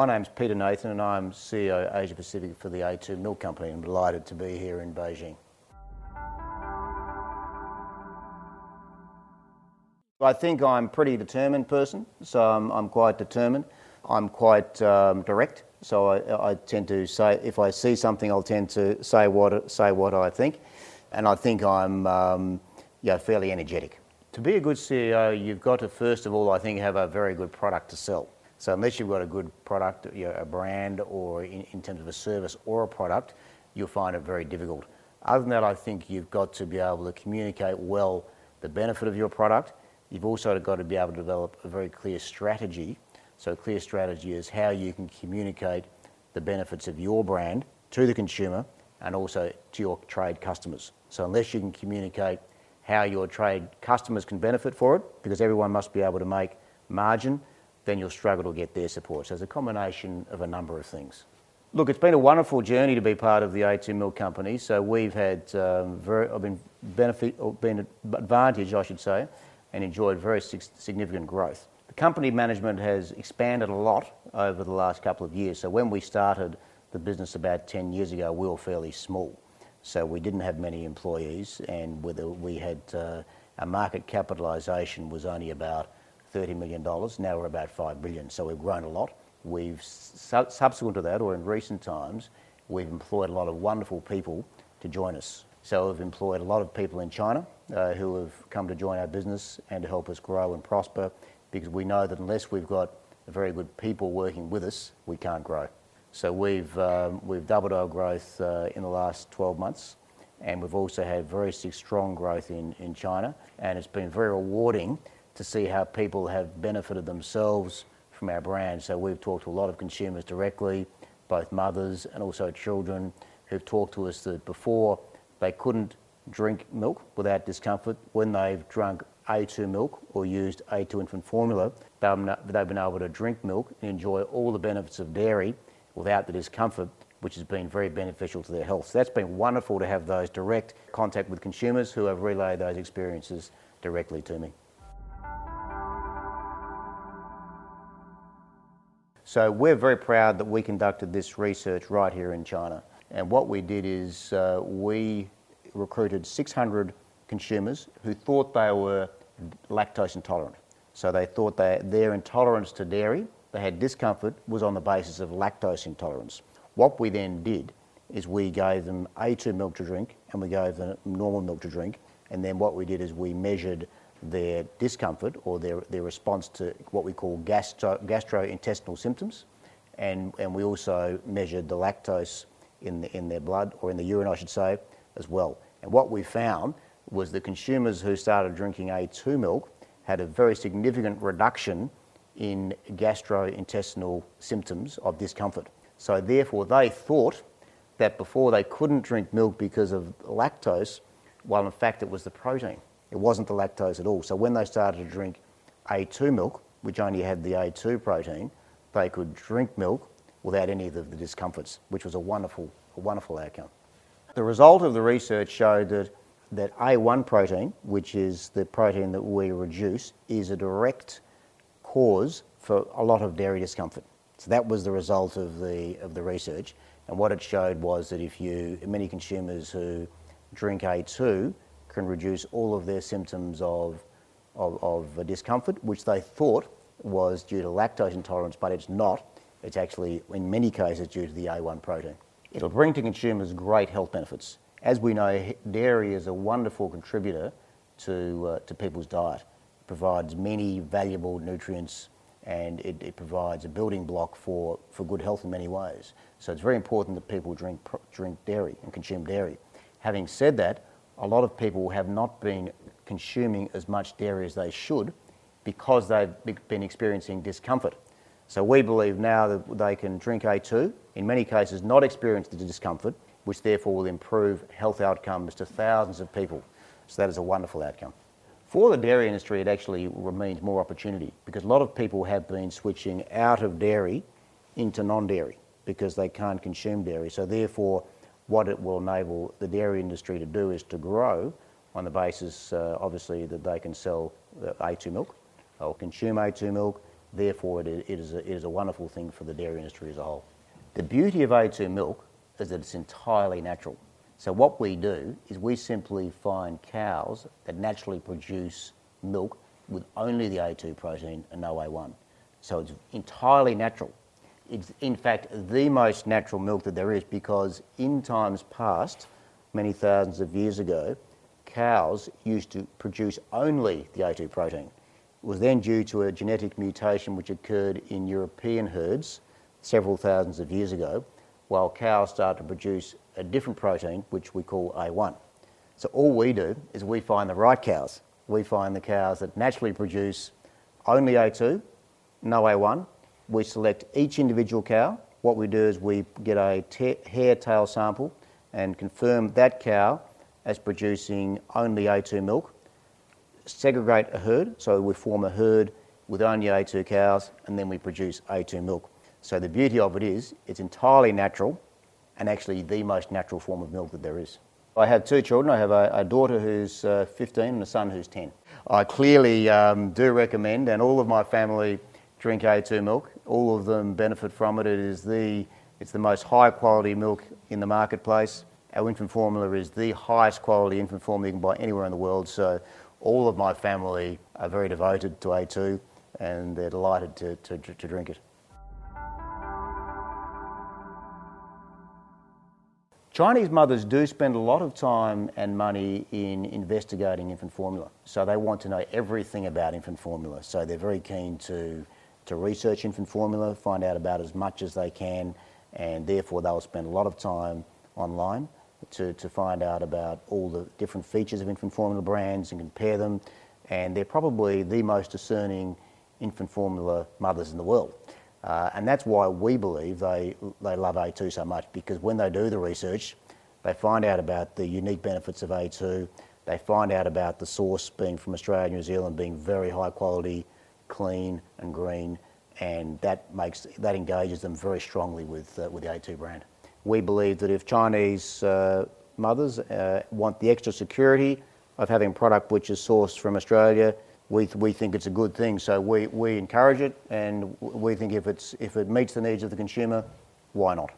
My name's Peter Nathan and I'm CEO Asia Pacific for the A2 Milk Company. I'm delighted to be here in Beijing. I think I'm a pretty determined person, so I'm, I'm quite determined. I'm quite um, direct, so I, I, tend to say if I see something, I'll tend to say what say what I think, and I think I'm um, you know, fairly energetic. To be a good CEO, you've got to first of all, I think, have a very good product to sell. So unless you've got a good product, you know, a brand, or in, in terms of a service or a product, you'll find it very difficult. Other than that, I think you've got to be able to communicate well the benefit of your product You've also got to be able to develop a very clear strategy. So, a clear strategy is how you can communicate the benefits of your brand to the consumer and also to your trade customers. So, unless you can communicate how your trade customers can benefit for it, because everyone must be able to make margin, then you'll struggle to get their support. So, it's a combination of a number of things. Look, it's been a wonderful journey to be part of the A2 Milk Company. So, we've had um, very, I've been benefit, or been advantage, I should say, and enjoyed very significant growth. The company management has expanded a lot over the last couple of years. So when we started the business about 10 years ago, we were fairly small. So we didn't have many employees, and we had uh, our market capitalisation was only about $30 million. Now we're about 5 billion. So we've grown a lot. We've subsequent to that, or in recent times, we've employed a lot of wonderful people to join us. So we've employed a lot of people in China uh, who have come to join our business and to help us grow and prosper because we know that unless we've got very good people working with us, we can't grow. So we've, um, we've doubled our growth uh, in the last 12 months and we've also had very strong growth in, in China and it's been very rewarding to see how people have benefited themselves from our brand. So we've talked to a lot of consumers directly, both mothers and also children who've talked to us that before they couldn't drink milk without discomfort. When they've drunk A2 milk or used A2 infant formula, they've been able to drink milk and enjoy all the benefits of dairy without the discomfort, which has been very beneficial to their health. So that's been wonderful to have those direct contact with consumers who have relayed those experiences directly to me. So we're very proud that we conducted this research right here in China. And what we did is uh, we recruited 600 consumers who thought they were lactose intolerant. So they thought that their intolerance to dairy, they had discomfort, was on the basis of lactose intolerance. What we then did is we gave them A2 milk to drink and we gave them normal milk to drink. And then what we did is we measured their discomfort or their, their response to what we call gastro, gastrointestinal symptoms. And, and we also measured the lactose in, the, in their blood, or in the urine, I should say, as well. And what we found was the consumers who started drinking A2 milk had a very significant reduction in gastrointestinal symptoms of discomfort. So, therefore, they thought that before they couldn't drink milk because of lactose, while in fact it was the protein. It wasn't the lactose at all. So, when they started to drink A2 milk, which only had the A2 protein, they could drink milk without any of the, discomforts, which was a wonderful, a wonderful outcome. The result of the research showed that, that A1 protein, which is the protein that we reduce, is a direct cause for a lot of dairy discomfort. So that was the result of the, of the research. And what it showed was that if you, many consumers who drink A2 can reduce all of their symptoms of, of, of discomfort, which they thought was due to lactose intolerance, but it's not. It's actually, in many cases, due to the A1 protein. It'll bring to consumers great health benefits. As we know, dairy is a wonderful contributor to, uh, to people's diet. It provides many valuable nutrients and it, it, provides a building block for, for good health in many ways. So it's very important that people drink, drink dairy and consume dairy. Having said that, a lot of people have not been consuming as much dairy as they should because they've been experiencing discomfort. So we believe now that they can drink A2, in many cases not experience the discomfort, which therefore will improve health outcomes to thousands of people. So that is a wonderful outcome. For the dairy industry, it actually remains more opportunity because a lot of people have been switching out of dairy into non-dairy because they can't consume dairy. So therefore, what it will enable the dairy industry to do is to grow on the basis, uh, obviously, that they can sell A2 milk or consume A2 milk Therefore, it is, it, is a, it is a wonderful thing for the dairy industry as a whole. The beauty of A2 milk is that it's entirely natural. So what we do is we simply find cows that naturally produce milk with only the A2 protein and no A1. So it's entirely natural. It's in fact the most natural milk that there is because in times past, many thousands of years ago, cows used to produce only the A2 protein. It was then due to a genetic mutation which occurred in European herds several thousands of years ago, while cows started to produce a different protein which we call A1. So all we do is we find the right cows. We find the cows that naturally produce only A2, no A1. We select each individual cow. What we do is we get a hair tail sample and confirm that cow as producing only A2 milk, segregate a herd, so we form a herd with only A2 cows, and then we produce A2 milk. So the beauty of it is it's entirely natural and actually the most natural form of milk that there is. I have two children. I have a, a daughter who's uh, 15 and a son who's 10. I clearly um, do recommend, and all of my family drink A2 milk. All of them benefit from it. It is the, it's the most high quality milk in the marketplace. Our infant formula is the highest quality infant formula you can buy anywhere in the world. So all of my family are very devoted to A2 and they're delighted to, to, to drink it. Chinese mothers do spend a lot of time and money in investigating infant formula. So they want to know everything about infant formula. So they're very keen to, to research infant formula, find out about as much as they can, and therefore they'll spend a lot of time online to, to find out about all the different features of infant formula brands and compare them. And they're probably the most discerning infant formula mothers in the world. Uh, and that's why we believe they, they love A2 so much because when they do the research, they find out about the unique benefits of A2, they find out about the source being from Australia New Zealand being very high quality, clean and green, and that makes that engages them very strongly with, uh, with the A2 brand. We believe that if Chinese uh, mothers uh, want the extra security of having product which is sourced from Australia, we, we think it's a good thing. So we, we encourage it and we think if, it's, if it meets the needs of the consumer, why not?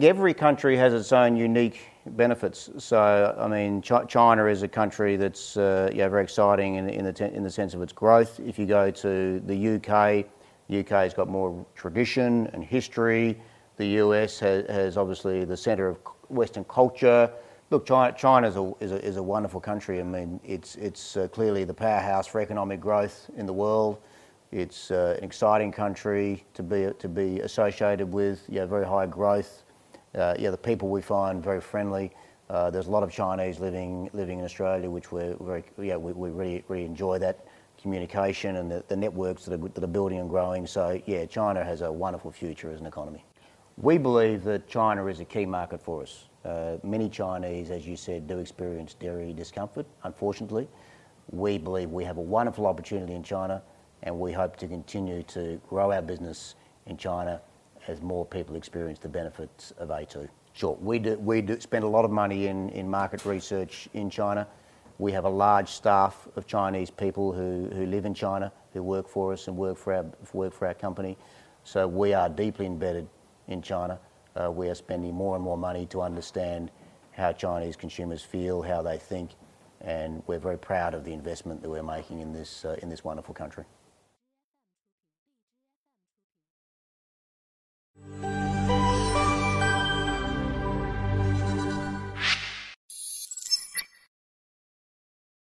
Every country has its own unique benefits. So, I mean, Ch- China is a country that's uh, very exciting in, in, the in the sense of its growth. If you go to the UK, the UK has got more tradition and history. The US has, has obviously the centre of Western culture. Look, China, a, is, a, is a wonderful country. I mean, it's, it's uh, clearly the powerhouse for economic growth in the world. It's uh, an exciting country to be, to be associated with, yeah, very high growth. Uh, yeah, the people we find very friendly. Uh, there's a lot of Chinese living, living in Australia, which we're very, yeah, we, we really, really enjoy that communication and the, the networks that are, that are building and growing. So, yeah, China has a wonderful future as an economy. We believe that China is a key market for us. Uh, many Chinese, as you said, do experience dairy discomfort, unfortunately. We believe we have a wonderful opportunity in China and we hope to continue to grow our business in China as more people experience the benefits of A2. Sure, we do, we do spend a lot of money in, in market research in China. We have a large staff of Chinese people who, who live in China, who work for us and work for, our, work for our company. So we are deeply embedded in China uh, we are spending more and more money to understand how Chinese consumers feel, how they think, and we're very proud of the investment that we're making in this, uh, in this wonderful country.